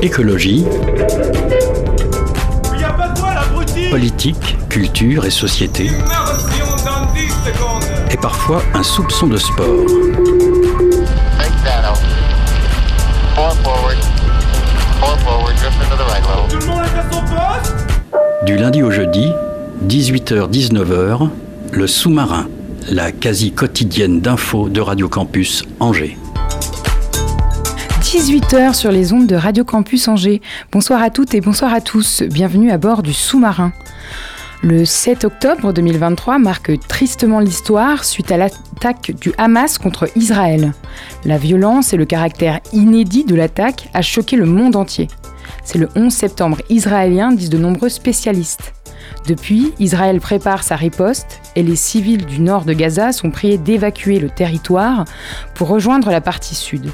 Écologie. Politique, culture et société. Et parfois un soupçon de sport. Du lundi au jeudi, 18h-19h, le sous-marin, la quasi quotidienne d'infos de Radio Campus Angers. 18h sur les ondes de Radio Campus Angers. Bonsoir à toutes et bonsoir à tous. Bienvenue à bord du sous-marin. Le 7 octobre 2023 marque tristement l'histoire suite à l'attaque du Hamas contre Israël. La violence et le caractère inédit de l'attaque a choqué le monde entier. C'est le 11 septembre israélien, disent de nombreux spécialistes. Depuis, Israël prépare sa riposte et les civils du nord de Gaza sont priés d'évacuer le territoire pour rejoindre la partie sud.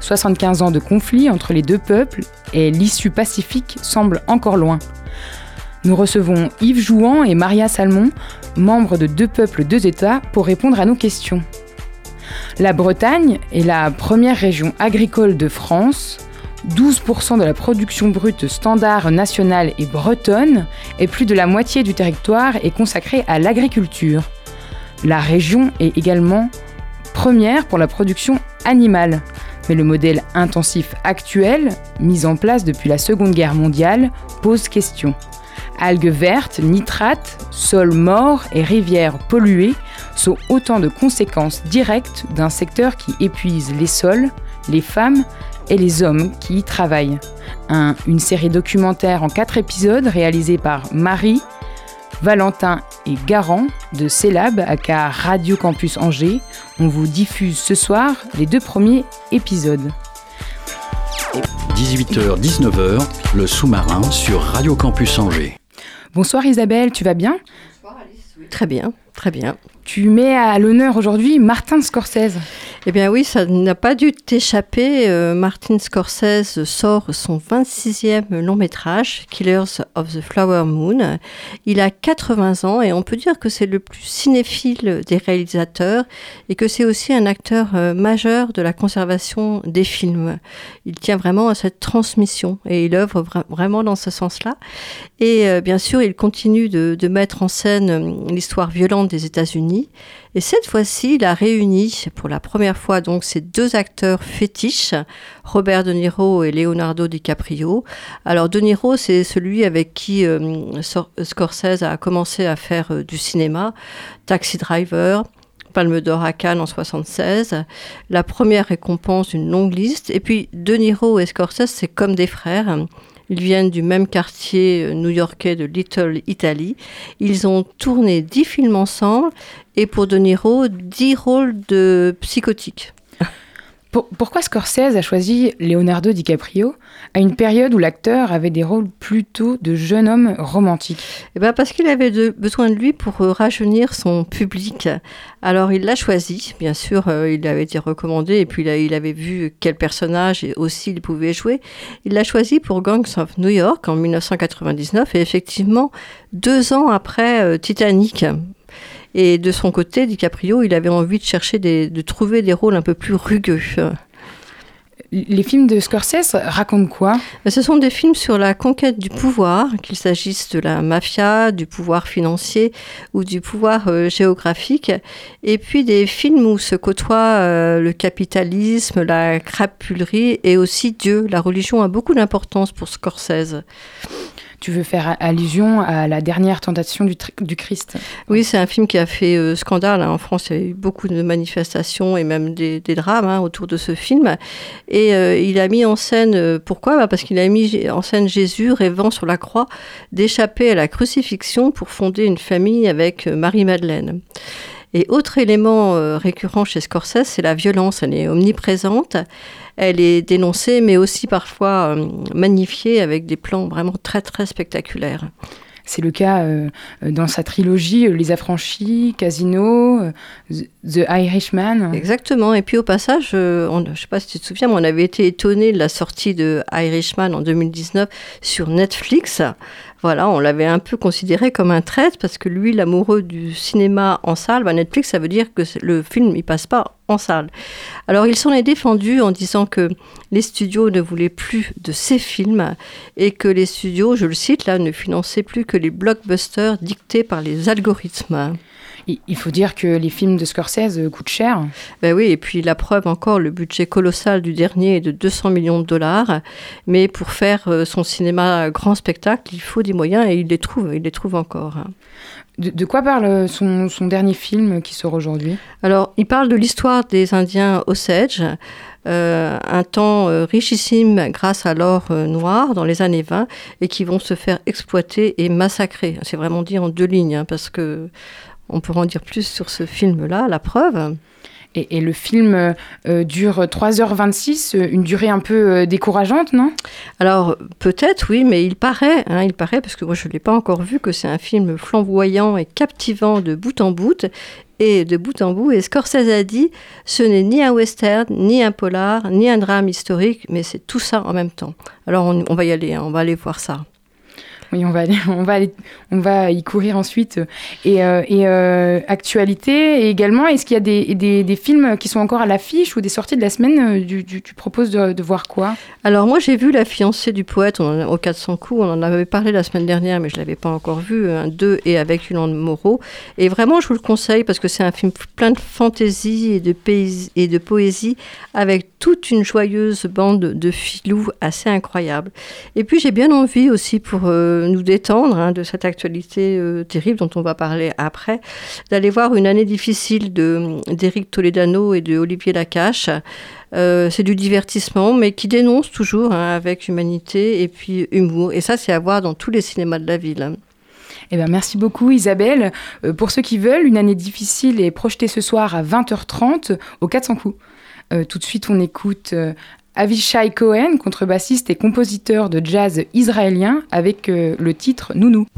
75 ans de conflit entre les deux peuples et l'issue pacifique semble encore loin. Nous recevons Yves Jouan et Maria Salmon, membres de Deux peuples, deux États, pour répondre à nos questions. La Bretagne est la première région agricole de France. 12% de la production brute standard nationale est bretonne et plus de la moitié du territoire est consacré à l'agriculture. La région est également première pour la production animale. Mais le modèle intensif actuel, mis en place depuis la Seconde Guerre mondiale, pose question. Algues vertes, nitrates, sols morts et rivières polluées sont autant de conséquences directes d'un secteur qui épuise les sols, les femmes et les hommes qui y travaillent. une série documentaire en quatre épisodes réalisée par Marie, Valentin et Garant de Célab à Radio Campus Angers. On vous diffuse ce soir les deux premiers épisodes. 18h-19h, le sous-marin sur Radio Campus Angers. Bonsoir Isabelle, tu vas bien? Bonsoir Alice, oui. Très bien, très bien. Tu mets à l'honneur aujourd'hui Martin Scorsese. Eh bien oui, ça n'a pas dû t'échapper. Euh, Martin Scorsese sort son 26e long métrage, Killers of the Flower Moon. Il a 80 ans et on peut dire que c'est le plus cinéphile des réalisateurs et que c'est aussi un acteur euh, majeur de la conservation des films. Il tient vraiment à cette transmission et il œuvre vraiment dans ce sens-là. Et euh, bien sûr, il continue de, de mettre en scène l'histoire violente des États-Unis et cette fois-ci, il a réuni pour la première fois donc ces deux acteurs fétiches, Robert De Niro et Leonardo DiCaprio. Alors De Niro, c'est celui avec qui euh, Scorsese a commencé à faire euh, du cinéma, Taxi Driver. Palme d'Or à Cannes en 76, la première récompense d'une longue liste. Et puis De Niro et Scorsese, c'est comme des frères. Ils viennent du même quartier euh, new-yorkais de Little Italy. Ils ont tourné dix films ensemble et pour De Niro, dix rôles de psychotiques pourquoi Scorsese a choisi Leonardo DiCaprio à une période où l'acteur avait des rôles plutôt de jeune homme romantique eh ben Parce qu'il avait besoin de lui pour euh, rajeunir son public. Alors il l'a choisi, bien sûr, euh, il avait été recommandé et puis il, avait vu quel personnage aussi il pouvait jouer. Il l'a choisi pour Gangs of New York en 1999 et effectivement deux ans après euh, Titanic, et de son côté, DiCaprio, il avait envie de chercher de trouver des rôles un peu plus rugueux. Les films de Scorsese racontent quoi? Ce sont des films sur la conquête du pouvoir, qu'il s'agisse de la mafia, du pouvoir financier ou du pouvoir euh, géographique, et puis des films où se côtoient euh, le capitalisme, la crapulerie et aussi Dieu. La religion a beaucoup d'importance pour Scorsese tu veux faire allusion à la dernière tentation du, Christ. Oui, c'est un film qui a fait euh, scandale. Hein. En France, il y a eu beaucoup de manifestations et même des, drames hein, autour de ce film. Et euh, il a mis en scène, euh, pourquoi? Bah, Parce qu'il a mis en scène Jésus rêvant sur la croix d'échapper à la crucifixion pour fonder une famille avec Marie-Madeleine. Et autre élément récurrent chez Scorsese, c'est la violence. Elle est omniprésente elle est dénoncée, mais aussi parfois euh, magnifiée avec des plans vraiment très très spectaculaires. C'est le cas euh, dans sa trilogie euh, Les Affranchis, Casino, The Irishman. Exactement. Et puis au passage, je ne sais pas si tu te souviens, mais on avait été étonné de la sortie de Irishman en 2019 sur Netflix. Voilà, on l'avait un peu considéré comme un traître parce que lui, l'amoureux du cinéma en salle, bah, Netflix, ça veut dire que le film, il passe pas en salle. Alors il s'en est défendu en disant que les studios ne voulaient plus de ces films et que les studios, je le cite là, ne finançaient plus que les blockbusters dictés par les algorithmes. Il faut dire que les films de Scorsese coûtent cher. Ben oui, et puis la preuve encore, le budget colossal du dernier est de 200 millions de dollars. Mais pour faire euh, son cinéma grand spectacle, il faut des moyens et il les trouve, il les trouve encore. De, quoi parle son, dernier film qui sort aujourd'hui? Alors, il parle de l'histoire des Indiens Osage, euh, un temps euh, richissime grâce à l'or noir dans les années 20 et qui vont se faire exploiter et massacrer. C'est vraiment dit en deux lignes, hein, parce que on pourra en dire plus sur ce film-là, la preuve. Et, le film euh, dure 3h26, une durée un peu euh, décourageante, non? Alors peut-être oui, mais il paraît, hein, il paraît, parce que moi je ne l'ai pas encore vu, que c'est un film flamboyant et captivant de bout en bout, et de bout en bout. Et Scorsese a dit, ce n'est ni un western, ni un polar, ni un drame historique, mais c'est tout ça en même temps. Alors on, va y aller, hein, on va aller voir ça. Oui, on va, aller, on, va on va y courir ensuite. Et, euh, euh, actualité et également, est-ce qu'il y a des, des, films qui sont encore à l'affiche ou des sorties de la semaine euh, Tu, proposes de, voir quoi? Alors moi, j'ai vu La fiancée du poète on au 400 coups. On en avait parlé la semaine dernière, mais je l'avais pas encore vu. Un 2 et avec Yolande Moreau. Et vraiment, je vous le conseille parce que c'est un film plein de fantaisie et de, et de poésie avec toute une joyeuse bande de filous assez incroyable. Et puis, j'ai bien envie aussi pour nous détendre hein, de cette actualité euh, terrible dont on va parler après, d'aller voir une année difficile d'Éric Toledano et de Olivier Lacache. Euh, c'est du divertissement, mais qui dénonce toujours hein, avec humanité et puis humour. Et ça, c'est à voir dans tous les cinémas de la ville. Eh ben, merci beaucoup Isabelle. Euh, pour ceux qui veulent, une année difficile est projetée ce soir à 20h30 au 400 coups. Tout de suite, on écoute Avishai Cohen, contrebassiste et compositeur de jazz israélien, avec euh, le titre Nounou.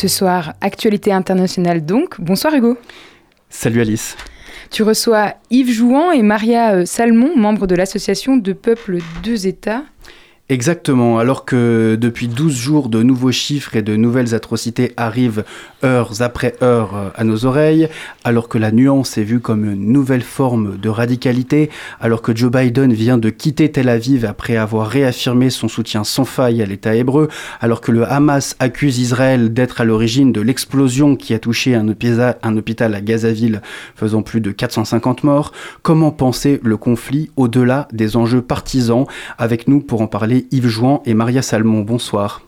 Ce soir, actualité internationale donc. Bonsoir Hugo. Salut Alice. Tu reçois Yves Jouan et Maria euh, Salmon, membres de l'association de peuples deux États. Exactement, alors que depuis 12 jours, de nouveaux chiffres et de nouvelles atrocités arrivent heures après heures euh, à nos oreilles, alors que la nuance est vue comme une nouvelle forme de radicalité, alors que Joe Biden vient de quitter Tel Aviv après avoir réaffirmé son soutien sans faille à l'État hébreu, alors que le Hamas accuse Israël d'être à l'origine de l'explosion qui a touché un hôpital, un hôpital à Gazaville faisant plus de 450 morts, comment penser le conflit au-delà des enjeux partisans? Avec nous pour en parler Yves Jouan et Maria Salmon. Bonsoir.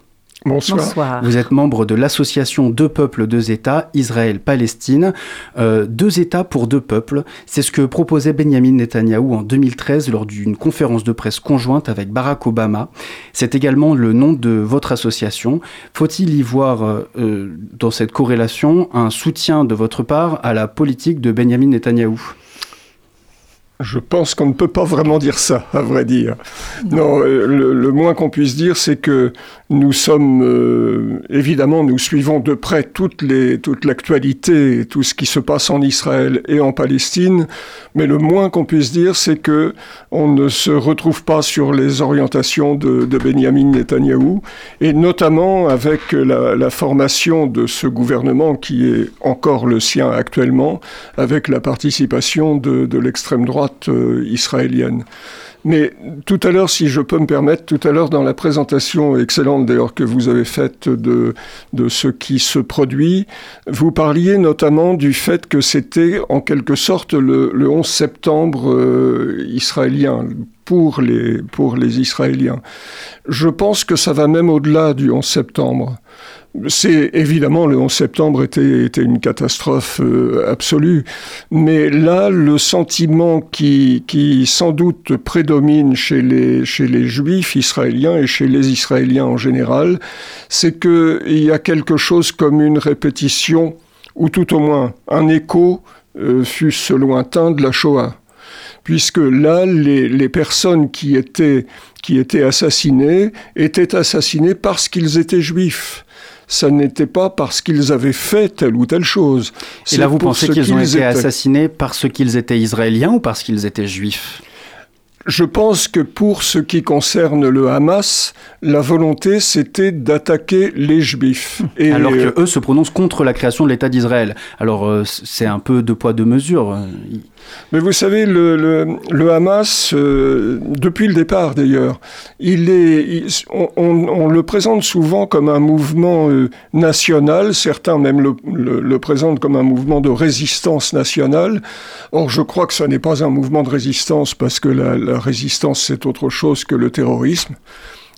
Bonsoir. Vous êtes membre de l'association Deux peuples, deux États, Israël-Palestine. Euh, deux États pour deux peuples, c'est ce que proposait Benjamin Netanyahou en 2013 lors d'une conférence de presse conjointe avec Barack Obama. C'est également le nom de votre association. Faut-il y voir euh, euh, dans cette corrélation un soutien de votre part à la politique de Benjamin Netanyahou je pense qu'on ne peut pas vraiment dire ça, à vrai dire. Non, euh, le, moins qu'on puisse dire, c'est que nous sommes, euh, évidemment, nous suivons de près toute, les, toute l'actualité, tout ce qui se passe en Israël et en Palestine, mais le moins qu'on puisse dire, c'est que on ne se retrouve pas sur les orientations de, de Benjamin Netanyahou, et notamment avec la, la formation de ce gouvernement qui est encore le sien actuellement, avec la participation de, de l'extrême droite euh, israélienne. Mais tout à l'heure, si je peux me permettre, tout à l'heure dans la présentation excellente d'ailleurs que vous avez faite de, de ce qui se produit, vous parliez notamment du fait que c'était en quelque sorte le, 11 septembre euh, israélien pour les, pour les Israéliens. Je pense que ça va même au-delà du 11 septembre. C'est évidemment le 11 septembre était, était une catastrophe euh, absolue, mais là le sentiment qui, qui sans doute prédomine chez les, chez les juifs israéliens et chez les Israéliens en général, c'est qu'il y a quelque chose comme une répétition, ou tout au moins un écho, euh, fût-ce lointain, de la Shoah. Puisque là, les, les, personnes qui étaient, qui étaient assassinées étaient assassinées parce qu'ils étaient juifs ça n'était pas parce qu'ils avaient fait telle ou telle chose. Et là, vous pensez qu'ils ont été assassinés parce qu'ils étaient israéliens ou parce qu'ils étaient juifs? Je pense que pour ce qui concerne le Hamas, la volonté c'était d'attaquer les Juifs. Et Alors que eux se prononcent contre la création de l'État d'Israël. Alors euh, c'est un peu de poids de mesure. Mais vous savez, le, Hamas, euh, depuis le départ d'ailleurs, il est, on, le présente souvent comme un mouvement euh, national, certains même le, présentent comme un mouvement de résistance nationale. Or, je crois que ce n'est pas un mouvement de résistance parce que la résistance, c'est autre chose que le terrorisme.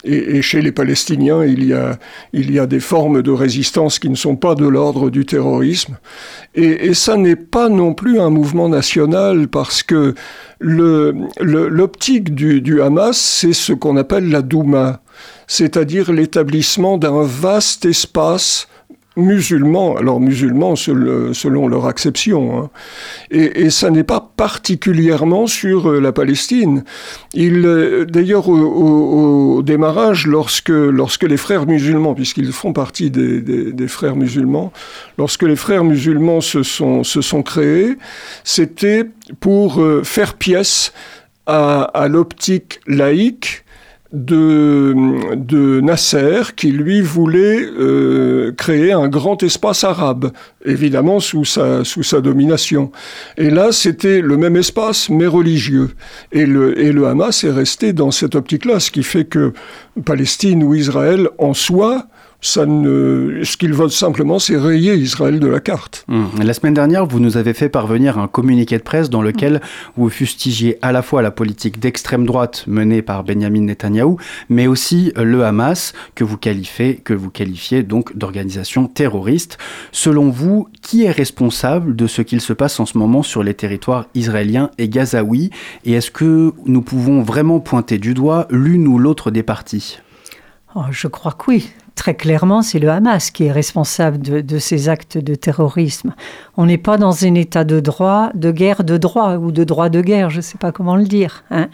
Et, chez les Palestiniens, il y, a, il y a des formes de résistance qui ne sont pas de l'ordre du terrorisme. Et, ça n'est pas non plus un mouvement national parce que l'optique du Hamas, c'est ce qu'on appelle la Douma, c'est-à-dire l'établissement d'un vaste espace musulmans, alors musulmans selon leur acception, hein. et, ça n'est pas particulièrement sur euh, la Palestine. Il, euh, d'ailleurs, au, démarrage, lorsque, lorsque les frères musulmans, puisqu'ils font partie des, frères musulmans, lorsque les frères musulmans se sont, se sont créés, c'était pour euh, faire pièce à l'optique laïque de, de Nasser qui lui voulait euh, créer un grand espace arabe, évidemment sous sa, sous sa domination. Et là, c'était le même espace, mais religieux. Et le, et le Hamas est resté dans cette optique-là, ce qui fait que Palestine ou Israël en soi ça ne... ce qu'ils veulent simplement, c'est rayer Israël de la carte. Hum. La semaine dernière, vous nous avez fait parvenir un communiqué de presse dans lequel vous fustigiez à la fois la politique d'extrême droite menée par Benjamin Netanyahou, mais aussi le Hamas, que vous qualifiez, que vous qualifiez donc d'organisation terroriste. Selon vous, qui est responsable de ce qu'il se passe en ce moment sur les territoires israéliens et gazaouis? Et est-ce que nous pouvons vraiment pointer du doigt l'une ou l'autre des parties? Oh, Je crois que oui très clairement, c'est le Hamas qui est responsable de, ces actes de terrorisme. On n'est pas dans un état de droit, de guerre de droit ou de droit de guerre, je ne sais pas comment le dire. Hein.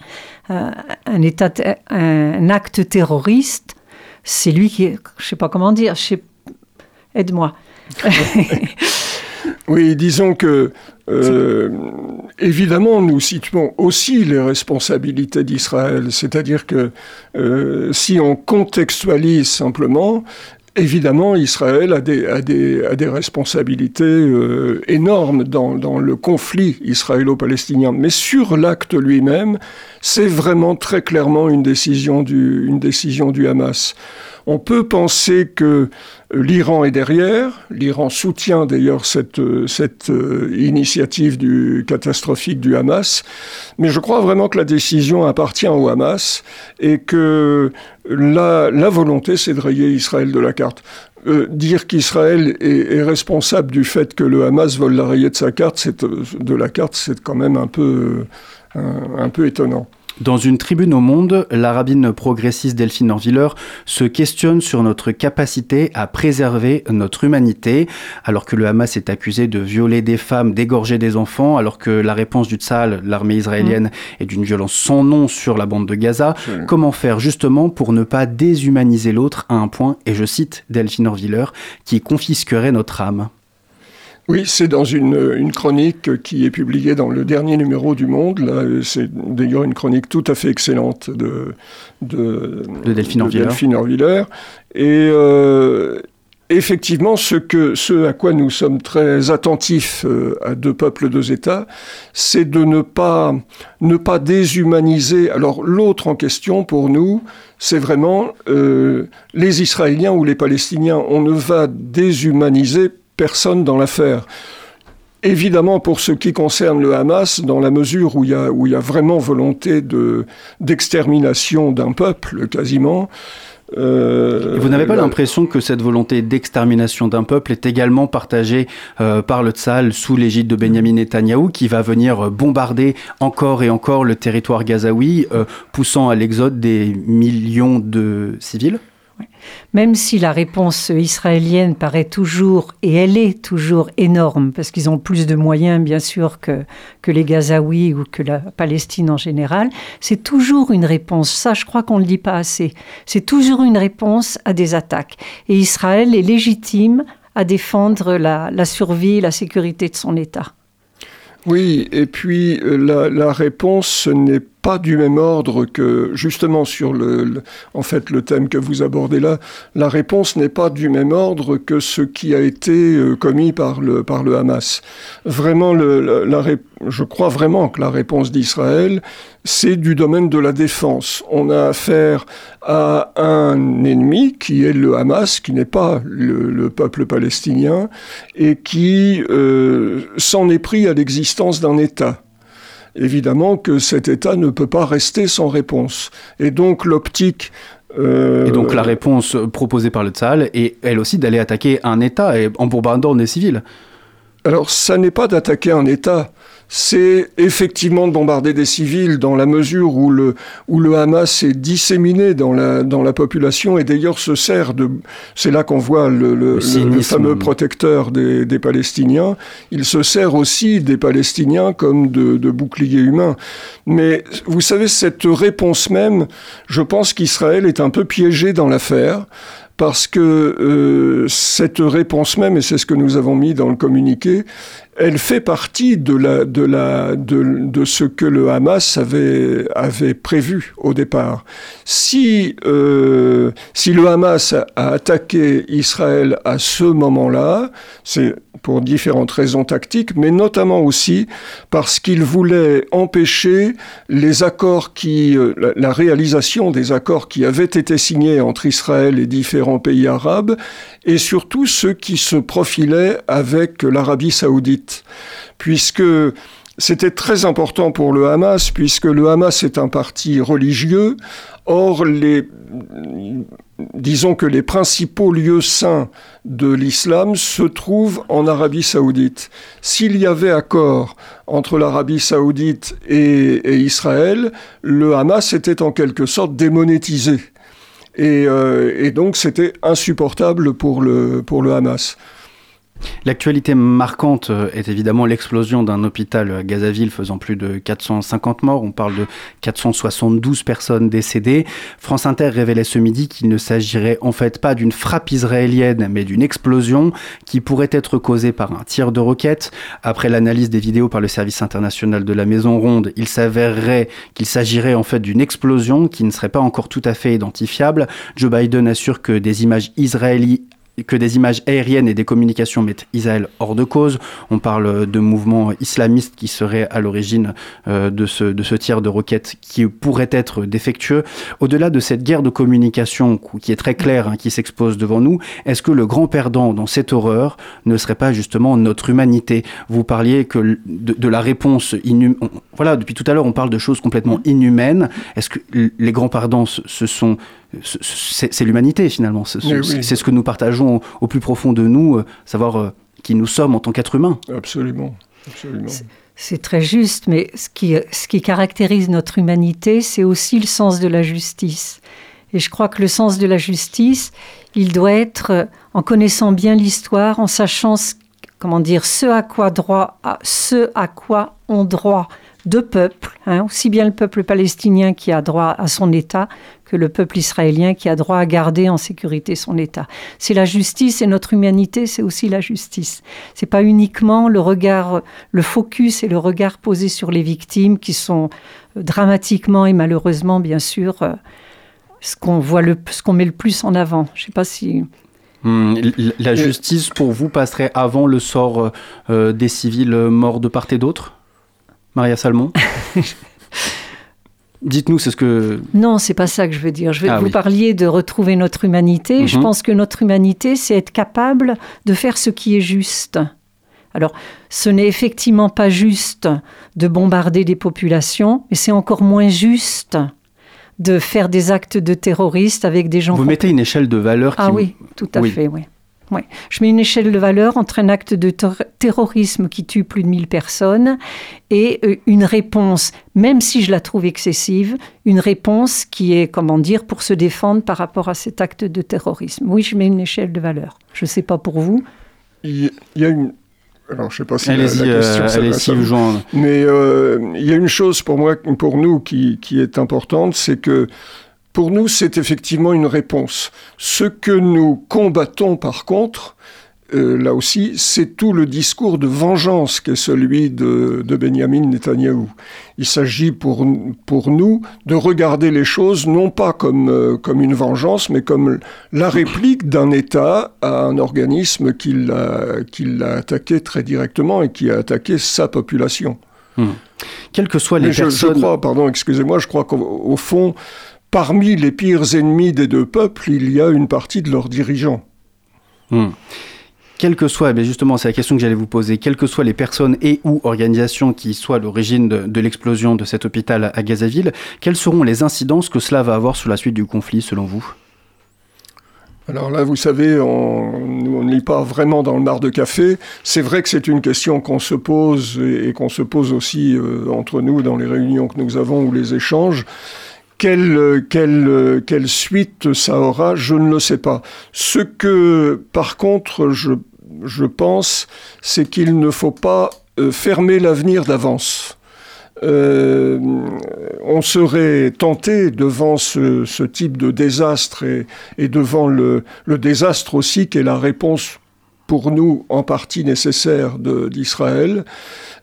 Euh, un, état, un acte terroriste, c'est lui qui, je ne sais pas comment dire, Aide-moi. oui, disons que euh, évidemment, nous situons aussi les responsabilités d'Israël, c'est-à-dire que euh, si on contextualise simplement, Évidemment, Israël a des, a des, a des responsabilités euh, énormes dans, dans, le conflit israélo-palestinien. Mais sur l'acte lui-même, c'est vraiment très clairement une décision du, une décision du Hamas. On peut penser que l'Iran est derrière. L'Iran soutient d'ailleurs cette, cette euh, initiative catastrophique du Hamas. Mais je crois vraiment que la décision appartient au Hamas et que la, la volonté, c'est de rayer Israël de la carte. Euh, dire qu'Israël est, responsable du fait que le Hamas vole la rayer de sa carte, de la carte, c'est quand même un peu étonnant. Dans une tribune au Monde, la rabbine progressiste Delphine Orviller se questionne sur notre capacité à préserver notre humanité, alors que le Hamas est accusé de violer des femmes, d'égorger des enfants, alors que la réponse du Tzal, l'armée israélienne, mmh. est d'une violence sans nom sur la bande de Gaza. Mmh. Comment faire justement pour ne pas déshumaniser l'autre à un point, et je cite Delphine Orviller, qui confisquerait notre âme oui, c'est dans une, une, chronique qui est publiée dans le dernier numéro du Monde. C'est d'ailleurs une chronique tout à fait excellente de, de, de Delphine Orviller. Et euh, effectivement, ce, que, ce à quoi nous sommes très attentifs euh, à deux peuples, deux États, c'est de ne pas, ne pas déshumaniser. Alors l'autre en question pour nous, c'est vraiment euh, les Israéliens ou les Palestiniens. On ne va déshumaniser personne dans l'affaire. Évidemment, pour ce qui concerne le Hamas, dans la mesure où il y a, où il y a vraiment volonté de, d'extermination d'un peuple, quasiment, euh, vous n'avez pas l'impression que cette volonté d'extermination d'un peuple est également partagée euh, par le Tzal sous l'égide de Benjamin Netanyahou qui va venir bombarder encore et encore le territoire gazaoui, euh, poussant à l'exode des millions de civils? Même si la réponse israélienne paraît toujours, et elle est toujours énorme, parce qu'ils ont plus de moyens, bien sûr, que, que les Gazaouis ou que la Palestine en général, c'est toujours une réponse. Ça, je crois qu'on ne le dit pas assez. C'est toujours une réponse à des attaques. Et Israël est légitime à défendre la, la survie, la sécurité de son État. Oui, et puis euh, la, la réponse n'est pas du même ordre que justement sur le, en fait le thème que vous abordez là. La réponse n'est pas du même ordre que ce qui a été euh, commis par le par le Hamas. Vraiment, le, je crois vraiment que la réponse d'Israël, c'est du domaine de la défense. On a affaire à un ennemi qui est le Hamas, qui n'est pas le, le, peuple palestinien et qui euh, s'en est pris à l'existence d'un État évidemment que cet État ne peut pas rester sans réponse. Et donc l'optique euh... Et donc la réponse proposée par le Tzal est elle aussi d'aller attaquer un État et en bombardant des civils. Alors ça n'est pas d'attaquer un État, c'est effectivement de bombarder des civils dans la mesure où le, où le Hamas est disséminé dans la, dans la population et d'ailleurs se sert de... C'est là qu'on voit le, le, le, fameux protecteur des, des, Palestiniens. Il se sert aussi des Palestiniens comme de, de boucliers humains. Mais vous savez, cette réponse même, je pense qu'Israël est un peu piégé dans l'affaire parce que euh, cette réponse même, et c'est ce que nous avons mis dans le communiqué, elle fait partie de, la, de, la, de, de ce que le Hamas avait, avait prévu au départ. Si, euh, si le Hamas a attaqué Israël à ce moment-là, c'est pour différentes raisons tactiques, mais notamment aussi parce qu'il voulait empêcher les accords qui, euh, la réalisation des accords qui avaient été signés entre Israël et différents pays arabes, et surtout ceux qui se profilaient avec l'Arabie saoudite, puisque c'était très important pour le Hamas, puisque le Hamas est un parti religieux. Or, disons que les principaux lieux saints de l'islam se trouvent en Arabie saoudite. S'il y avait accord entre l'Arabie saoudite et, Israël, le Hamas était en quelque sorte démonétisé. Et, euh, donc c'était insupportable pour le, pour le Hamas. L'actualité marquante euh, est évidemment l'explosion d'un hôpital à Gazaville faisant plus de 450 morts. On parle de 472 personnes décédées. France Inter révélait ce midi qu'il ne s'agirait en fait pas d'une frappe israélienne, mais d'une explosion qui pourrait être causée par un tir de roquette. Après l'analyse des vidéos par le service international de la Maison Ronde, il s'avérerait qu'il s'agirait en fait d'une explosion qui ne serait pas encore tout à fait identifiable. Joe Biden assure que des images israéliennes que des images aériennes et des communications mettent Israël hors de cause. On parle de mouvements islamistes qui seraient à l'origine euh, de, ce, de ce tir de roquettes qui pourrait être défectueux. Au-delà de cette guerre de communication qui est très claire, hein, qui s'expose devant nous, est-ce que le grand perdant dans cette horreur ne serait pas justement notre humanité? Vous parliez de, la réponse inhumaine. Voilà, depuis tout à l'heure, on parle de choses complètement inhumaines. Est-ce que les grands perdants, ce sont c'est l'humanité finalement. C'est ce que nous partageons au, plus profond de nous, euh, savoir euh, qui nous sommes en tant qu'êtres humains. Absolument. C'est très juste, mais ce qui, ce qui caractérise notre humanité, c'est aussi le sens de la justice. Et je crois que le sens de la justice, il doit être euh, en connaissant bien l'histoire, en sachant, comment dire, ce à quoi droit, ce à quoi ont droit deux peuples, hein, aussi bien le peuple palestinien qui a droit à son État que le peuple israélien qui a droit à garder en sécurité son État. C'est la justice et notre humanité, c'est aussi la justice. C'est pas uniquement le regard, le focus et le regard posé sur les victimes qui sont euh, dramatiquement et malheureusement, bien sûr, euh, ce qu'on voit le, ce qu'on met le plus en avant. Je sais pas si. Hmm, la justice, pour vous, passerait avant le sort euh, des civils morts de part et d'autre? Maria Salmon Dites-nous, c'est ce que... Non, c'est pas ça que je veux dire. Je vais ah vous parliez de retrouver notre humanité. Je mhm. pense que notre humanité, c'est être capable de faire ce qui est juste. Alors, ce n'est effectivement pas juste de bombarder des populations, mais c'est encore moins juste de faire des actes de terroristes avec des gens... Vous mettez une échelle de valeur qui... Ah oui, tout à fait, oui. Je mets une échelle de valeur entre un acte de terrorisme qui tue plus de 1000 personnes et euh, une réponse, même si je la trouve excessive, une réponse qui est, comment dire, pour se défendre par rapport à cet acte de terrorisme. Oui, je mets une échelle de valeur. Je ne sais pas pour vous. Il y a une, alors, je sais pas si la, question euh, Mais euh, il y a une chose pour moi, pour nous, qui, qui est importante, c'est que pour nous, c'est effectivement une réponse. Ce que nous combattons, par contre, euh, là aussi, c'est tout le discours de vengeance qui est celui de, de Benjamin Netanyahou. Il s'agit pour, pour nous de regarder les choses non pas comme, euh, comme une vengeance, mais comme la réplique d'un État à un organisme qui l'a attaqué très directement et qui a attaqué sa population. Hmm. Quelles que soient les personnes... Je, crois, pardon, excusez-moi, je crois qu'au fond, parmi les pires ennemis des deux peuples, il y a une partie de leurs dirigeants. Hmm. Quelles que soient, mais justement, c'est la question que j'allais vous poser, quelles que soient les personnes et ou organisations qui soient à l'origine de, l'explosion de cet hôpital à Gazaville, quelles seront les incidences que cela va avoir sur la suite du conflit, selon vous? Alors là, vous savez, on, ne lit pas vraiment dans le mar de café. C'est vrai que c'est une question qu'on se pose et, qu'on se pose aussi euh, entre nous dans les réunions que nous avons ou les échanges. Quelle, quelle, quelle suite ça aura, je ne le sais pas. Ce que, par contre, je, je pense, c'est qu'il ne faut pas euh, fermer l'avenir d'avance. Euh, on serait tenté devant ce, ce type de désastre et, et devant le, le, désastre aussi qui est la réponse pour nous en partie nécessaire d'Israël,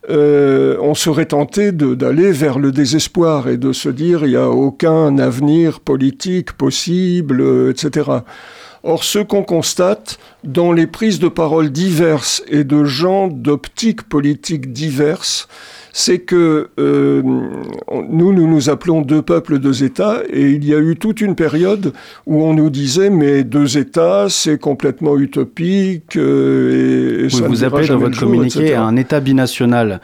euh, on serait tenté d'aller vers le désespoir et de se dire il n'y a aucun avenir politique possible, euh, etc. Or, ce qu'on constate dans les prises de parole diverses et de gens d'optiques politiques diverses, c'est que euh, nous, nous nous appelons deux peuples, deux États, et il y a eu toute une période où on nous disait mais deux États, c'est complètement utopique. Euh, et, vous appelez dans votre communiqué un État binational,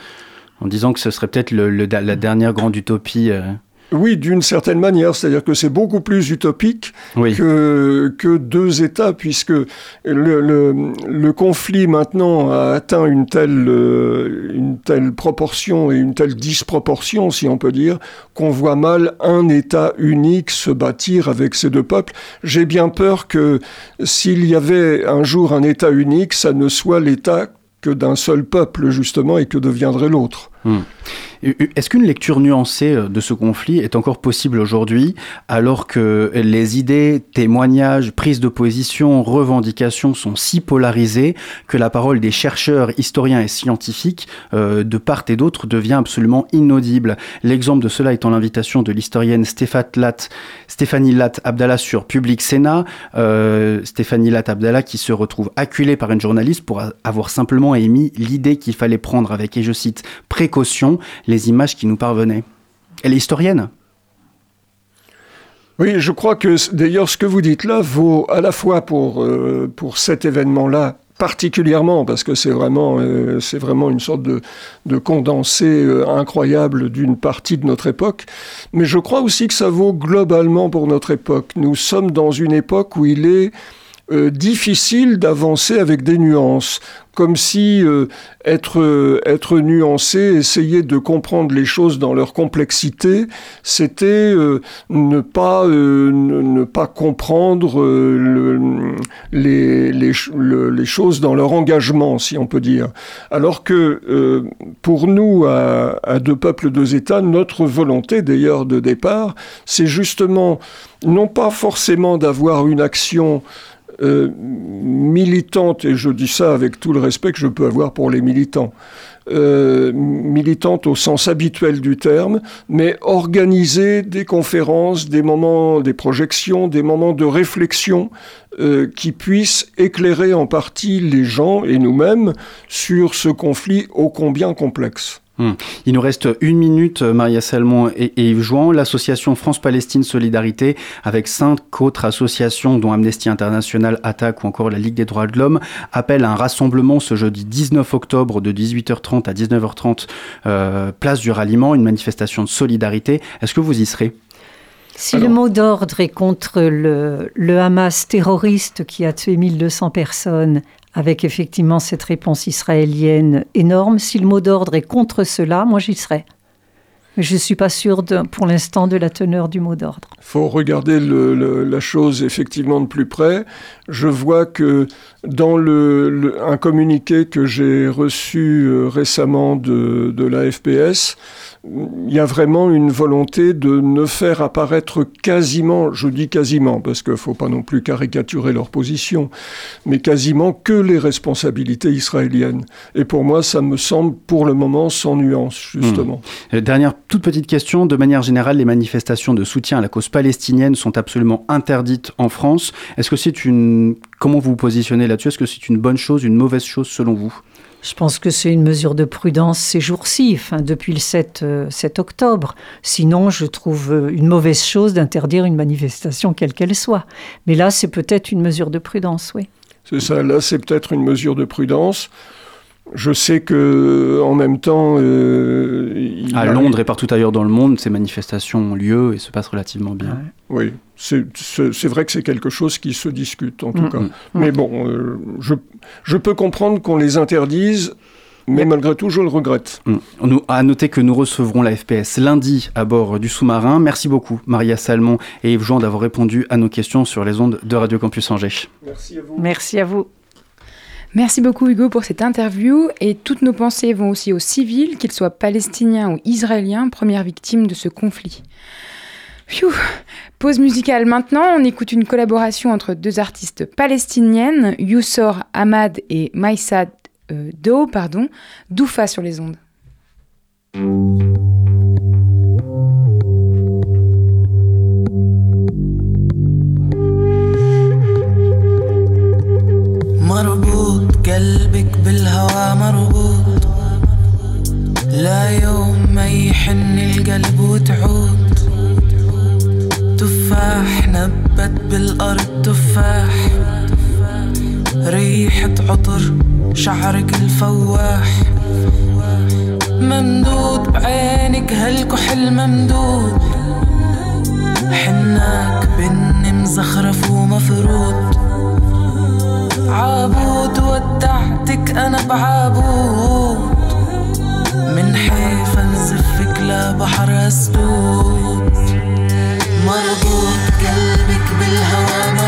en disant que ce serait peut-être la dernière grande utopie. Euh. Oui, d'une certaine manière, c'est-à-dire que c'est beaucoup plus utopique que, que deux États, puisque le, le, conflit maintenant a atteint une telle, euh, une telle proportion et une telle disproportion, si on peut dire, qu'on voit mal un État unique se bâtir avec ces deux peuples. J'ai bien peur que s'il y avait un jour un État unique, ça ne soit l'État que d'un seul peuple, justement, et que deviendrait l'autre. Hmm. Est-ce qu'une lecture nuancée euh, de ce conflit est encore possible aujourd'hui, alors que les idées, témoignages, prises de position, revendications sont si polarisées que la parole des chercheurs, historiens et scientifiques euh, de part et d'autre devient absolument inaudible? L'exemple de cela étant l'invitation de l'historienne Stéphanie Lat Abdallah sur Public Sénat. Euh, Stéphanie Lat Abdallah qui se retrouve acculée par une journaliste pour avoir simplement émis l'idée qu'il fallait prendre avec, et je cite, précaution les images qui nous parvenaient. Elle est historienne. Oui, je crois que d'ailleurs ce que vous dites là vaut à la fois pour, euh, pour cet événement-là particulièrement parce que c'est vraiment, euh, c'est vraiment une sorte de, de condensé euh, incroyable d'une partie de notre époque, mais je crois aussi que ça vaut globalement pour notre époque. Nous sommes dans une époque où il est difficile d'avancer avec des nuances comme si euh, être, euh, être nuancé, essayer de comprendre les choses dans leur complexité, c'était euh, ne, pas, ne, pas comprendre les, les, les, choses dans leur engagement, si on peut dire. Alors que pour nous, à, à deux peuples, deux États, notre volonté d'ailleurs de départ, c'est justement non pas forcément d'avoir une action euh, militante, et je dis ça avec tout le respect que je peux avoir pour les militants, euh, militante au sens habituel du terme, mais organiser des conférences, des moments, des projections, des moments de réflexion euh, qui puissent éclairer en partie les gens et nous-mêmes sur ce conflit ô combien complexe. Hmm. Il nous reste une minute, Maria Salmon et, Yves Jouan. L'association France-Palestine Solidarité, avec cinq autres associations, dont Amnesty International, Attaque ou encore la Ligue des droits de l'homme, appelle à un rassemblement ce jeudi 19 octobre de 18h30 à 19h30, euh, place du ralliement, une manifestation de solidarité. Est-ce que vous y serez? Si le mot d'ordre est contre le, le, Hamas terroriste qui a tué 1200 personnes avec effectivement cette réponse israélienne énorme. Si le mot d'ordre est contre cela, moi j'y serais. Mais je ne suis pas sûr pour l'instant de la teneur du mot d'ordre. Il faut regarder la chose effectivement de plus près. Je vois que dans le, un communiqué que j'ai reçu euh, récemment de, de la FPS, il y a vraiment une volonté de ne faire apparaître quasiment, je dis quasiment, parce qu'il ne faut pas non plus caricaturer leur position, mais quasiment que les responsabilités israéliennes. Et pour moi, ça me semble pour le moment sans nuance, justement. Hmm. Dernière toute petite question, de manière générale, les manifestations de soutien à la cause palestinienne sont absolument interdites en France. Est-ce que c'est une... Comment vous vous positionnez là-dessus? Est-ce que c'est une bonne chose, une mauvaise chose selon vous? Je pense que c'est une mesure de prudence ces jours-ci, enfin, depuis le 7, 7, euh, octobre. Sinon, je trouve euh, une mauvaise chose d'interdire une manifestation quelle qu'elle soit. Mais là, c'est peut-être une mesure de prudence, oui. C'est ça, là, c'est peut-être une mesure de prudence. Je sais que en même temps, euh, à Londres et partout ailleurs dans le monde, ces manifestations ont lieu et se passent relativement bien. Oui, c'est vrai que c'est quelque chose qui se discute en tout cas. Mais bon, euh, je, je, peux comprendre qu'on les interdise. Mais malgré tout, je le regrette. Mm. On a noté que nous recevrons la FPS lundi à bord du sous-marin. Merci beaucoup, Maria Salmon et Yves Jean, d'avoir répondu à nos questions sur les ondes de Radio Campus Angers. Merci à vous. Merci à vous. Merci beaucoup Hugo pour cette interview et toutes nos pensées vont aussi aux civils, qu'ils soient palestiniens ou israéliens, premières victimes de ce conflit. Pause musicale maintenant, on écoute une collaboration entre deux artistes palestiniennes, Youssor Ahmad et Maïsad euh, Do, pardon, Doufa sur les ondes. قلبك بالهوى مربوط. لا يوم ما يحن القلب وتعود. تفاح نبت بالأرض تفاح. ريحة عطر شعرك الفواح. ممدود بعينك هالكحل ممدود. حناك بني مزخرف ومفروض عابود ودعتك أنا بعابود. من حيف نزفك لبحر أسدود. مربوط قلبك بالهوى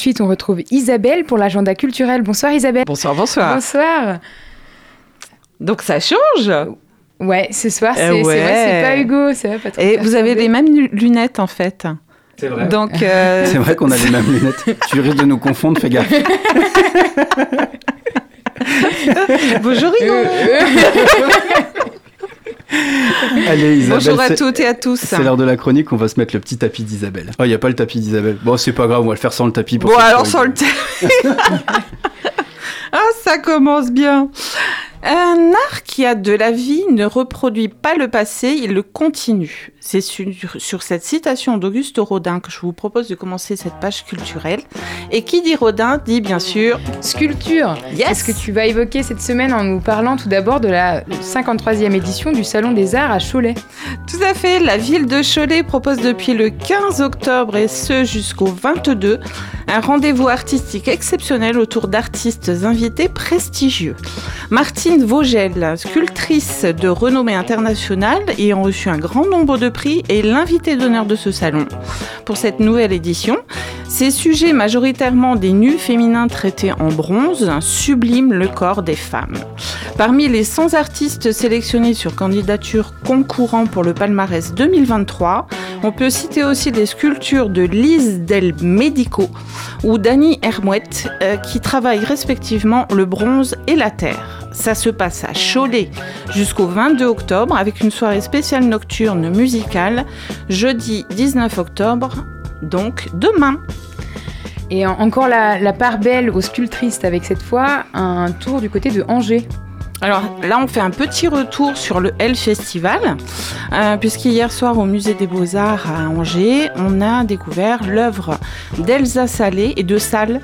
suite, on retrouve Isabelle pour l'agenda culturel. Bonsoir Isabelle. Bonsoir, bonsoir. Bonsoir. Donc ça change. Ouais, ce soir, Eh c'est c'est vrai, c'est pas Hugo, va pas trop Et vous avez les mêmes lu- lunettes en fait. C'est vrai. Donc euh, C'est vrai qu'on a les mêmes lunettes. Tu risques de nous confondre, fais gaffe. bonjour Hugo. Allez, Isabelle. Bonjour à toutes et à tous. C'est l'heure de la chronique, on va se mettre le petit tapis d'Isabelle. Oh, il n'y a pas le tapis d'Isabelle. Bon, c'est pas grave, on va le faire sans le tapis. Pour Bon alors sans le thé. ah ça commence bien. Un art qui a de la vie ne reproduit pas le passé, il le continue. C'est sur, sur cette citation d'Auguste Rodin que je vous propose de commencer cette page culturelle. Et qui dit Rodin dit bien sûr Sculpture. Yes. Qu'est-ce que tu vas évoquer cette semaine en nous parlant tout d'abord de la 53e édition du Salon des Arts à Cholet? Tout à fait, la ville de Cholet propose depuis le 15 octobre et ce jusqu'au 22 un rendez-vous artistique exceptionnel autour d'artistes invités prestigieux. Martine Vogel, sculptrice de renommée internationale ayant reçu un grand nombre de prix, est l'invitée d'honneur de ce salon. Pour cette nouvelle édition, Ces sujets, majoritairement des nus féminins traités en bronze, subliment le corps des femmes. Parmi les 100 artistes sélectionnés sur candidature concourant pour le palmarès 2023, on peut citer aussi les sculptures de Lise Del Medico ou d'Annie Hermouette, euh, qui travaillent respectivement le bronze et la terre. Ça se passe à Cholet jusqu'au 22 octobre avec une soirée spéciale nocturne musicale jeudi 19 octobre, donc demain. Et encore la, la part belle aux sculptristes avec cette fois un tour du côté de Angers. Alors là, on fait un petit retour sur le L Festival, euh, puisqu'hier soir au Musée des Beaux-Arts à Angers, on a découvert l'œuvre d'Elsa Salé et de Salle.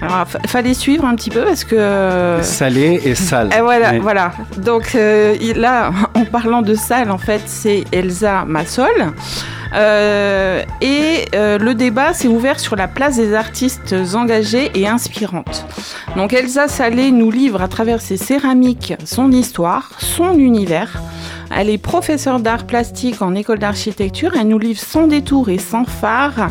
Alors, fallait suivre un petit peu parce que... Salé et sale. Et voilà, Oui. voilà. Donc euh, là, en parlant de salle, en fait, c'est Elsa Massol. Euh, et euh, le débat s'est ouvert sur la place des artistes engagés et inspirantes. Donc Elsa Salé nous livre à travers ses céramiques son histoire, son univers. Elle est professeure d'art plastique en école d'architecture. Elle nous livre sans détour et sans phare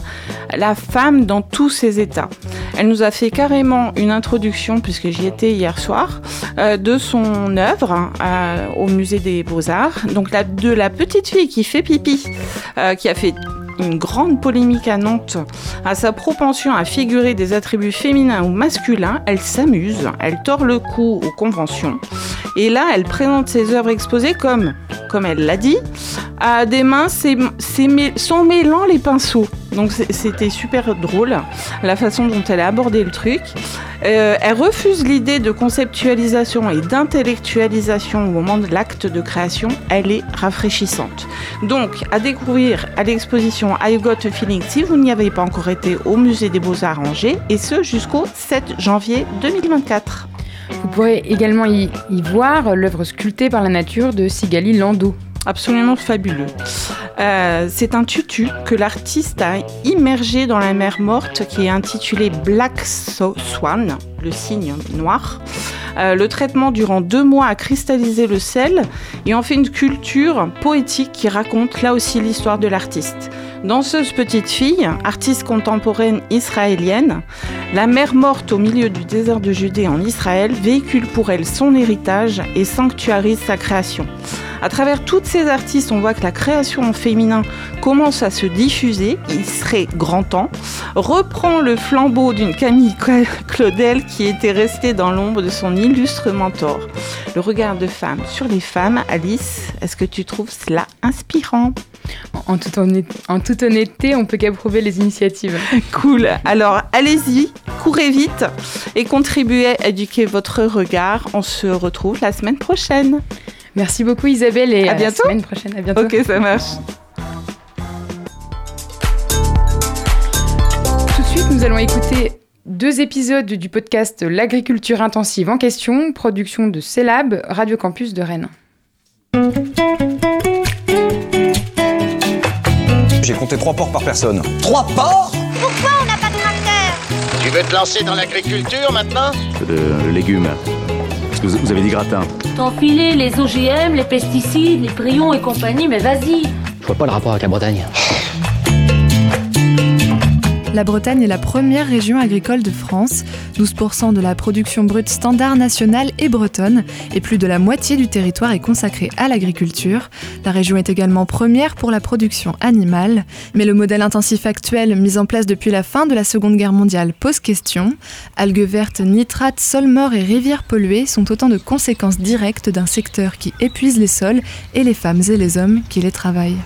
la femme dans tous ses états. Elle nous a fait carrément une introduction, puisque j'y étais hier soir, euh, de son œuvre au musée des Beaux-Arts. Donc de la petite fille qui fait pipi, euh, qui a fait une grande polémique à Nantes à sa propension à figurer des attributs féminins ou masculins, elle s'amuse, elle tord le cou aux conventions. Et là, elle présente ses œuvres exposées comme, comme elle l'a dit, à des mains sans mêlant les pinceaux. Donc c'était super drôle la façon dont elle a abordé le truc. Euh, elle refuse l'idée de conceptualisation et d'intellectualisation au moment de l'acte de création. Elle est rafraîchissante. Donc, à découvrir à l'exposition I Got a Feeling si vous n'y avez pas encore été au musée des Beaux-Arts Angers, et ce jusqu'au 7 janvier 2024. Vous pourrez également y, y voir l'œuvre sculptée par la nature de Sigali Landau. Absolument fabuleux. Euh, c'est un tutu que l'artiste a immergé dans la mer morte qui est intitulé Black Swan, le signe noir. Euh, le traitement durant deux mois a cristallisé le sel et en fait une culture poétique qui raconte là aussi l'histoire de l'artiste. Danseuse petite fille, artiste contemporaine israélienne, la mère morte au milieu du désert de Judée en Israël véhicule pour elle son héritage et sanctuarise sa création. À travers toutes ces artistes, on voit que la création en féminin commence à se diffuser, il serait grand temps, reprend le flambeau d'une Camille Claudel qui était restée dans l'ombre de son illustre mentor. Le regard de femme sur les femmes, Alice, est-ce que tu trouves cela inspirant? En, toute en toute honnêteté, on peut qu'approuver les initiatives. Cool. Alors allez-y, courez vite et contribuez à éduquer votre regard. On se retrouve la semaine prochaine. Merci beaucoup Isabelle et À à, bientôt. la semaine prochaine. À bientôt. Ok, ça marche. Tout de suite, nous allons écouter deux épisodes du podcast L'agriculture intensive en question, production de CELAB, Radio Campus de Rennes. J'ai compté trois porcs par personne. Trois porcs Tu veux te lancer dans l'agriculture maintenant de légumes. Parce que vous vous avez dit gratin. T'enfiler les OGM, les pesticides, les prions et compagnie, mais vas-y Je vois pas le rapport avec la Bretagne. La Bretagne est la première région agricole de France. 12% de la production brute standard nationale est bretonne et plus de la moitié du territoire est consacré à l'agriculture. La région est également première pour la production animale. Mais le modèle intensif actuel mis en place depuis la fin de la Seconde Guerre mondiale pose question. Algues vertes, nitrates, sols morts et rivières polluées sont autant de conséquences directes d'un secteur qui épuise les sols et les femmes et les hommes qui les travaillent.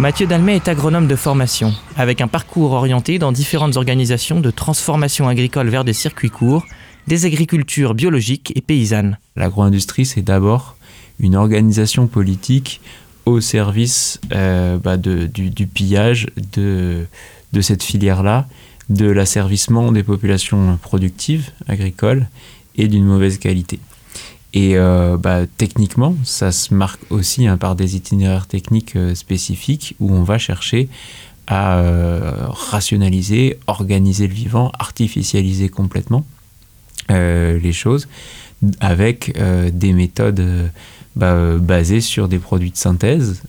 Mathieu Dalmet est agronome de formation, avec un parcours orienté dans différentes organisations de transformation agricole vers des circuits courts, des agricultures biologiques et paysannes. L'agro-industrie, c'est d'abord une organisation politique au service euh, bah, du, pillage de, de cette filière-là, de l'asservissement des populations productives agricoles et d'une mauvaise qualité. Et euh, bah, techniquement, ça se marque aussi hein, par des itinéraires techniques euh, spécifiques où on va chercher à euh, rationaliser, organiser le vivant, artificialiser complètement les choses avec des méthodes bah, basés sur des produits de synthèse,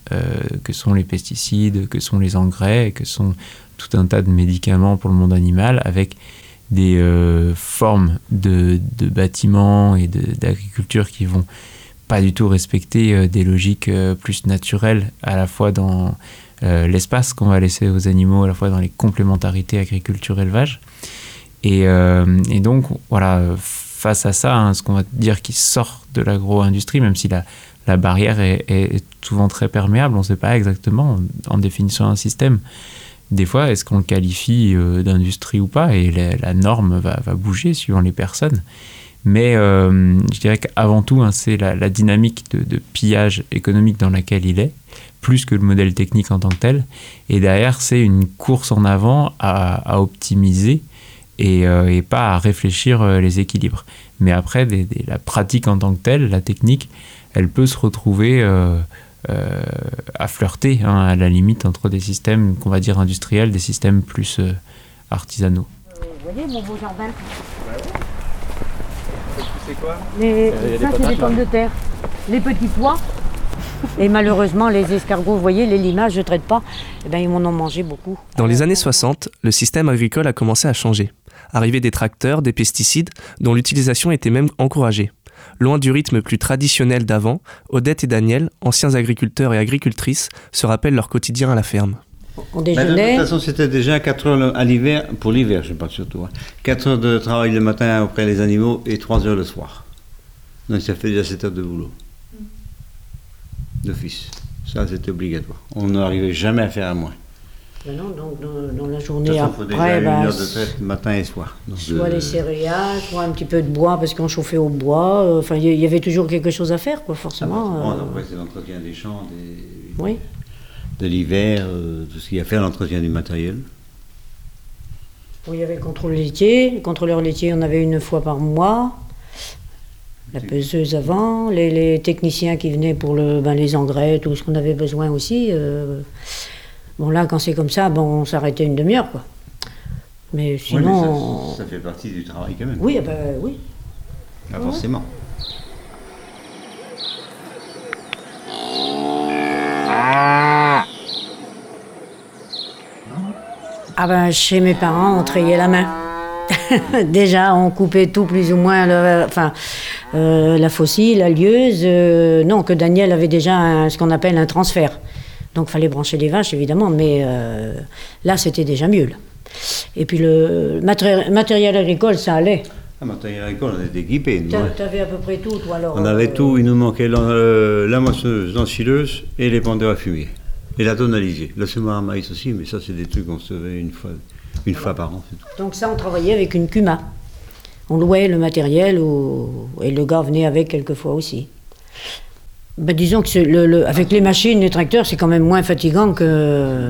que sont les pesticides, que sont les engrais, que sont tout un tas de médicaments pour le monde animal, avec des euh, formes de, de bâtiments et d'agriculture qui vont pas du tout respecter euh, des logiques euh, plus naturelles, à la fois dans l'espace qu'on va laisser aux animaux, à la fois dans les complémentarités agriculture-élevage. Et, et donc, voilà, face à ça, hein, ce qu'on va dire qui sort de l'agro-industrie, même si la, la barrière est, souvent très perméable, on ne sait pas exactement en, en définissant un système. Des fois, est-ce qu'on le qualifie euh, d'industrie ou pas? Et la, norme va, bouger suivant les personnes. Mais euh, je dirais qu'avant tout, hein, c'est la, dynamique de, pillage économique dans laquelle il est, plus que le modèle technique en tant que tel. Et derrière, c'est une course en avant à, optimiser et, euh, et pas à réfléchir les équilibres. Mais après, la pratique en tant que telle, la technique, elle peut se retrouver euh, à flirter, hein, à la limite, entre des systèmes qu'on va dire industriels, des systèmes plus euh, artisanaux. Vous voyez mon beau jardin C'est quoi? Les, Ça, c'est des pommes de terre. Les petits pois. Et malheureusement, les escargots, vous voyez, les limaces, je ne traite pas, eh ben, ils m'en ont mangé beaucoup. Dans les années 60, le système agricole a commencé à changer. Arrivée des tracteurs, des pesticides, dont l'utilisation était même encouragée. Loin du rythme plus traditionnel d'avant, Odette et Daniel, anciens agriculteurs et agricultrices, se rappellent leur quotidien à la ferme. On Bah, de toute façon, c'était déjà 4 heures à l'hiver, pour l'hiver, je parle surtout. 4 heures de travail le matin auprès des animaux et 3 heures le soir. Donc ça fait déjà 7 heures de boulot. D'office. Ça, c'était obligatoire. On n'arrivait jamais à faire à moins. Ben non, donc dans, dans la journée façon, après, une ben, heure de traite matin et soir. Donc, soit euh, les céréales, soit un petit peu de bois parce qu'on chauffait au bois. euh, Enfin, il y- il y avait toujours quelque chose à faire, quoi, forcément. bon, euh, après, c'est l'entretien des champs, des- oui. de l'hiver, tout ce qu'il y a à faire, l'entretien du matériel. Bon, il y avait le contrôle laitier. Le contrôleur laitier, on avait une fois par mois. La peseuse avant, les, les techniciens qui venaient pour le, ben, les engrais, tout ce qu'on avait besoin aussi. Bon, là, quand c'est comme ça, bon, on s'arrêtait une demi-heure, quoi. Mais Oui, sinon. mais ça, ça fait partie du travail quand même. Oui, eh ben, oui. Pas Ouais. forcément. Ah ben, chez mes parents, on trayait la main. Déjà, on coupait tout plus ou moins, le- enfin, euh, la faucille, la lieuse. euh, non, que Daniel avait déjà un- ce qu'on appelle un transfert. Donc, fallait brancher les vaches, évidemment, mais euh, là, c'était déjà mieux. là. Et puis, le matéri- matériel agricole, ça allait. Le matériel agricole, on était T'a- hein. T'avais à peu près tout, toi, alors On avait euh, tout, il nous manquait euh, la moissonneuse, l'ensileuse et les pendeurs à fumier. Et la tonalisée. Le semoir à maïs aussi, mais ça, c'est des trucs qu'on recevait une fois, une fois par an. tout. Donc ça, on travaillait avec une Cuma. On louait le matériel ou- et le gars venait avec quelquefois aussi. Ben, disons que le, avec les machines, les tracteurs, c'est quand même moins fatigant que,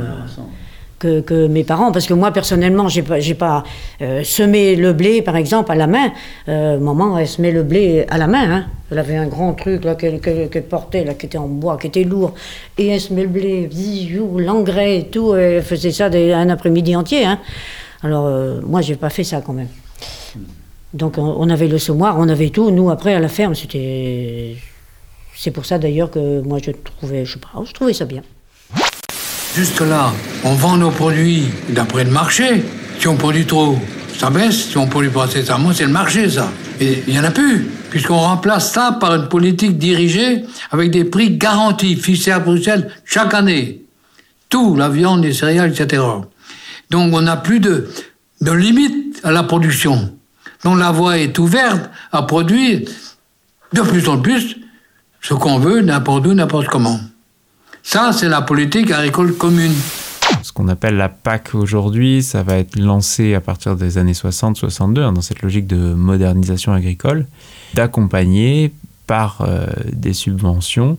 que, mes parents. Parce que moi, personnellement, j'ai pas, pas euh, semé le blé, par exemple, à la main. Euh, maman, elle semait le blé à la main. hein. Elle avait un grand truc qu'elle, portait, là, qui était en bois, qui était lourd. Et elle semait le blé, l'engrais et tout. Elle faisait ça des- un après-midi entier. hein. Alors, euh, moi, j'ai pas fait ça quand même. Donc, on, on avait le semoir, on avait tout. Nous, après, à la ferme, c'était. C'est pour ça d'ailleurs que moi, je trouvais, je sais pas, je trouvais ça bien. Jusque-là, on vend nos produits d'après le marché. Si on produit trop, ça baisse. Si on produit pas assez, ça monte. C'est le marché, ça. Et il n'y en a plus, puisqu'on remplace ça par une politique dirigée avec des prix garantis, fixés à Bruxelles chaque année. Tout, la viande, les céréales, etc. Donc on n'a plus de, de limite à la production. Donc la voie est ouverte à produire de plus en plus ce qu'on veut, n'importe où, n'importe comment. Ça, c'est la politique agricole commune. Ce qu'on appelle la PAC aujourd'hui, ça va être lancé à partir des années 60-62, hein, dans cette logique de modernisation agricole, d'accompagner par euh, des subventions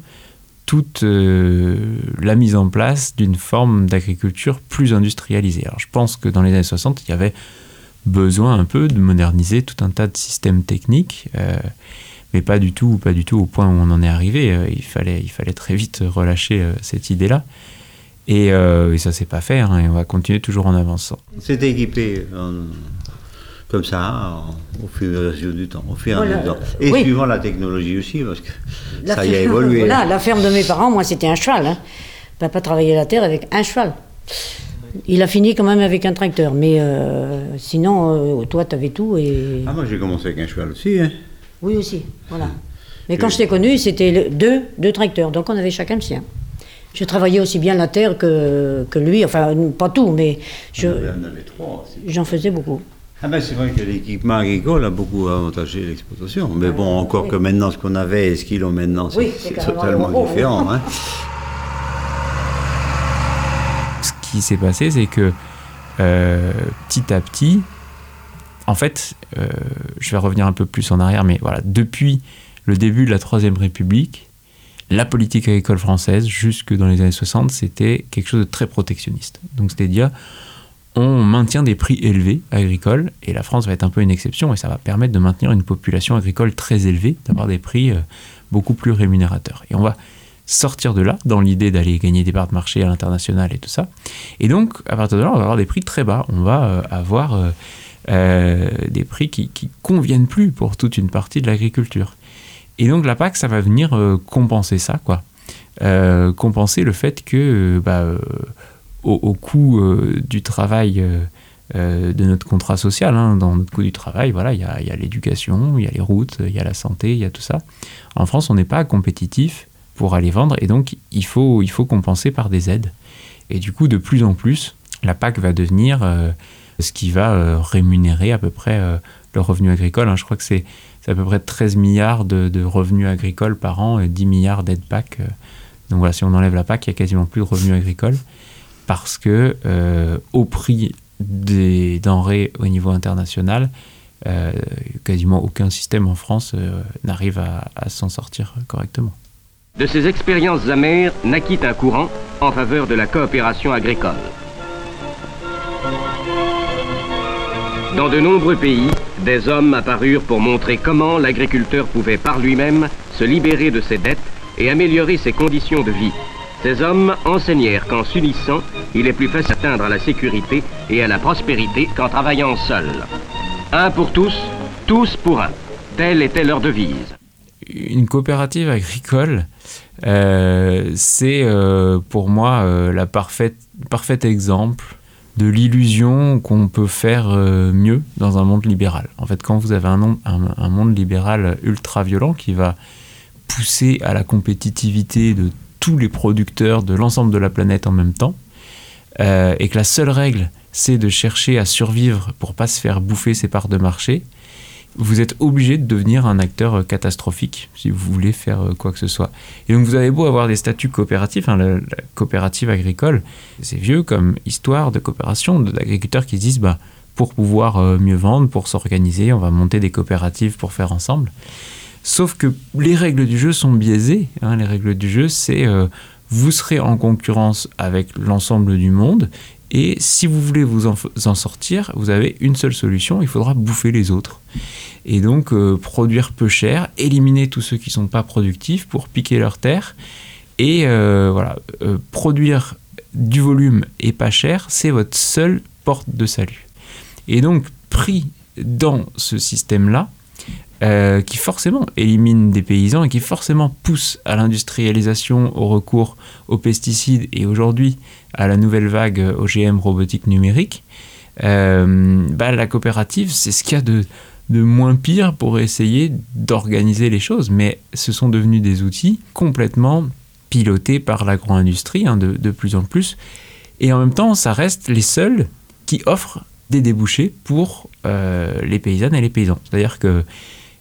toute euh, la mise en place d'une forme d'agriculture plus industrialisée. Alors je pense que dans les années 60, il y avait besoin un peu de moderniser tout un tas de systèmes techniques, euh, mais pas du tout, pas du tout au point où on en est arrivé. Euh, il, fallait, il fallait très vite relâcher euh, cette idée-là. Et, euh, et ça s'est pas fait, hein, et on va continuer toujours en avançant. C'était équipé. en- comme ça, au fur et à mesure du temps, au fur et Voilà. à mesure. Et Oui. suivant la technologie aussi, parce que La ça y a évolué. Voilà, la ferme de mes parents, moi, c'était un cheval. Hein. Papa travaillait la terre avec un cheval. Il a fini quand même avec un tracteur, mais euh, sinon, euh, toi, tu avais tout et. Ah, moi j'ai commencé avec un cheval aussi. Hein. Oui, aussi, voilà. Mais quand Et- je t'ai connu, c'était deux, deux tracteurs, donc on avait chacun le sien. Je travaillais aussi bien la terre que, que lui, enfin, pas tout, mais je- j'en faisais beaucoup. Ah ben c'est vrai que l'équipement agricole a beaucoup avantagé l'exploitation. Mais bon, encore que maintenant, ce qu'on avait et ce qu'ils ont maintenant, c'est Oui, c'est c'est carrément totalement le- différent. hein. ce qui s'est passé, c'est que euh, petit à petit, en fait, euh, je vais revenir un peu plus en arrière, mais voilà, depuis le début de la Troisième République, la politique agricole française, jusque dans les années 60, c'était quelque chose de très protectionniste. Donc, c'est-à-dire, on maintient des prix élevés agricoles, et la France va être un peu une exception, et ça va permettre de maintenir une population agricole très élevée, d'avoir des prix euh, beaucoup plus rémunérateurs. Et on va sortir de là, dans l'idée d'aller gagner des parts de marché à l'international et tout ça. Et donc, à partir de là, on va avoir des prix très bas. On va euh, avoir euh, des prix qui, qui conviennent plus pour toute une partie de l'agriculture. Et donc, la PAC, ça va venir euh, compenser ça, quoi. Euh, compenser le fait que, bah, au, coût du travail de notre contrat social, hein, dans notre coût du travail, voilà, il y a, y a l'éducation, il y a les routes, il y a la santé, il y a tout ça. En France, on n'est pas compétitif pour aller vendre et donc il faut, il faut compenser par des aides. Et du coup, de plus en plus, la PAC va devenir ce qui va euh, rémunérer à peu près euh, le revenu agricole. hein. Je crois que c'est à peu près 13 milliards de, revenus agricoles par an et 10 milliards d'aides PAC. euh. Donc voilà, si on enlève la PAC, il n'y a quasiment plus de revenus agricoles parce que au prix des denrées au niveau international, quasiment aucun système en France n'arrive à, à s'en sortir correctement. De ces expériences amères naquit un courant en faveur de la coopération agricole. Dans de nombreux pays, des hommes apparurent pour montrer comment l'agriculteur pouvait par lui-même se libérer de ses dettes et améliorer ses conditions de vie. Ces hommes enseignèrent qu'en s'unissant, il est plus facile d'atteindre à la sécurité et à la prospérité qu'en travaillant seul. Un pour tous, tous pour un. Telle était leur devise. Une coopérative agricole, euh, c'est euh, pour moi euh, parfaite, parfait exemple de l'illusion qu'on peut faire euh, mieux dans un monde libéral. En fait, quand vous avez un, monde libéral ultra violent qui va pousser à la compétitivité de tous les producteurs de l'ensemble de la planète en même temps, euh, et que la seule règle, c'est de chercher à survivre pour pas se faire bouffer ses parts de marché, vous êtes obligé de devenir un acteur euh, catastrophique si vous voulez faire euh, quoi que ce soit. Et donc vous avez beau avoir des statuts coopératifs, hein, la, coopérative agricole, c'est vieux comme histoire de coopération, d'agriculteurs qui se disent bah, pour pouvoir euh, mieux vendre, pour s'organiser, on va monter des coopératives pour faire ensemble. Sauf que les règles du jeu sont biaisées. hein. Les règles du jeu, c'est vous serez en concurrence avec l'ensemble du monde. Et si vous voulez vous en, sortir, vous avez une seule solution, il faudra bouffer les autres. Et donc euh, produire peu cher, éliminer tous ceux qui ne sont pas productifs pour piquer leurs terres. Et euh, voilà, euh, produire du volume et pas cher, c'est votre seule porte de salut. Et donc, pris dans ce système-là, euh, qui forcément élimine des paysans et qui forcément pousse à l'industrialisation, au recours aux pesticides et aujourd'hui à la nouvelle vague OGM robotique numérique, euh, bah, la coopérative, c'est ce qu'il y a de, de moins pire pour essayer d'organiser les choses. Mais ce sont devenus des outils complètement pilotés par l'agro-industrie hein, de, de plus en plus. Et en même temps, ça reste les seuls qui offrent des débouchés pour euh, les paysannes et les paysans. C'est-à-dire que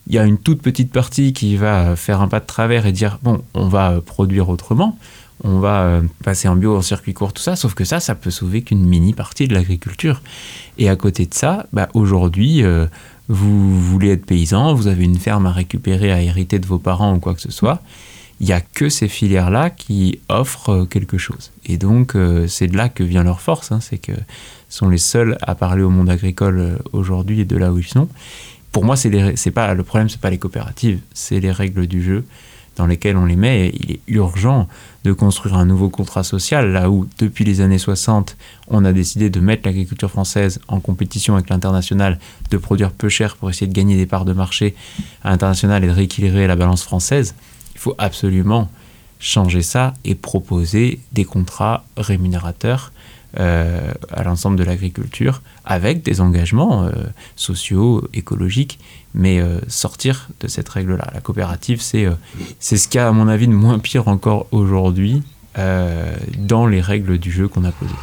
il y a une toute petite partie qui va faire un pas de travers et dire bon, on va euh, produire autrement, on va euh, passer en bio, en circuit court, tout ça, sauf que ça, ça peut sauver qu'une mini partie de l'agriculture. Et à côté de ça, bah, aujourd'hui, euh, vous voulez être paysan, vous avez une ferme à récupérer, à hériter de vos parents ou quoi que ce soit, il n'y a que ces filières-là qui offrent euh, quelque chose. Et donc, euh, c'est de là que vient leur force, hein, c'est que sont les seuls à parler au monde agricole euh, aujourd'hui et de là où ils sont. Pour moi, c'est pas le problème, c'est pas les coopératives, c'est les règles du jeu. dans lesquels on les met. il est urgent de construire un nouveau contrat social, là où depuis les années 60, on a décidé de mettre l'agriculture française en compétition avec l'international, de produire peu cher pour essayer de gagner des parts de marché à l'international et de rééquilibrer la balance française. Il faut absolument changer ça et proposer des contrats rémunérateurs euh, à l'ensemble de l'agriculture avec des engagements euh, sociaux, écologiques, mais euh, sortir de cette règle-là. La coopérative, c'est c'est ce qu'il y a, à mon avis, de moins pire encore aujourd'hui dans les règles du jeu qu'on a posées.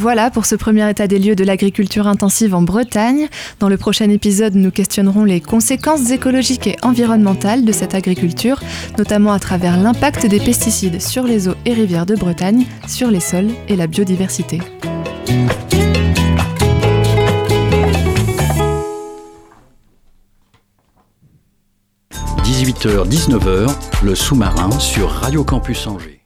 Voilà pour ce premier état des lieux de l'agriculture intensive en Bretagne. Dans le prochain épisode, nous questionnerons les conséquences écologiques et environnementales de cette agriculture, notamment à travers l'impact des pesticides sur les eaux et rivières de Bretagne, sur les sols et la biodiversité. « 18h-19h, le sous-marin sur Radio Campus Angers.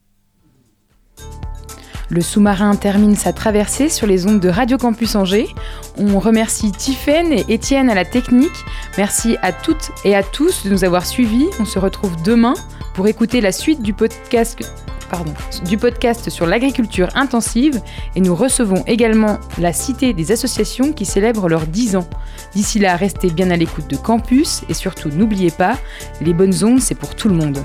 Le sous-marin termine sa traversée sur les ondes de Radio Campus Angers. On remercie Tiffaine et Étienne à la technique. Merci à toutes et à tous de nous avoir suivis. On se retrouve demain pour écouter la suite du podcast, pardon, du podcast sur l'agriculture intensive et nous recevons également la Cité des associations qui célèbrent leurs 10 ans. D'ici là, restez bien à l'écoute de Campus et surtout n'oubliez pas, les bonnes ondes, c'est pour tout le monde.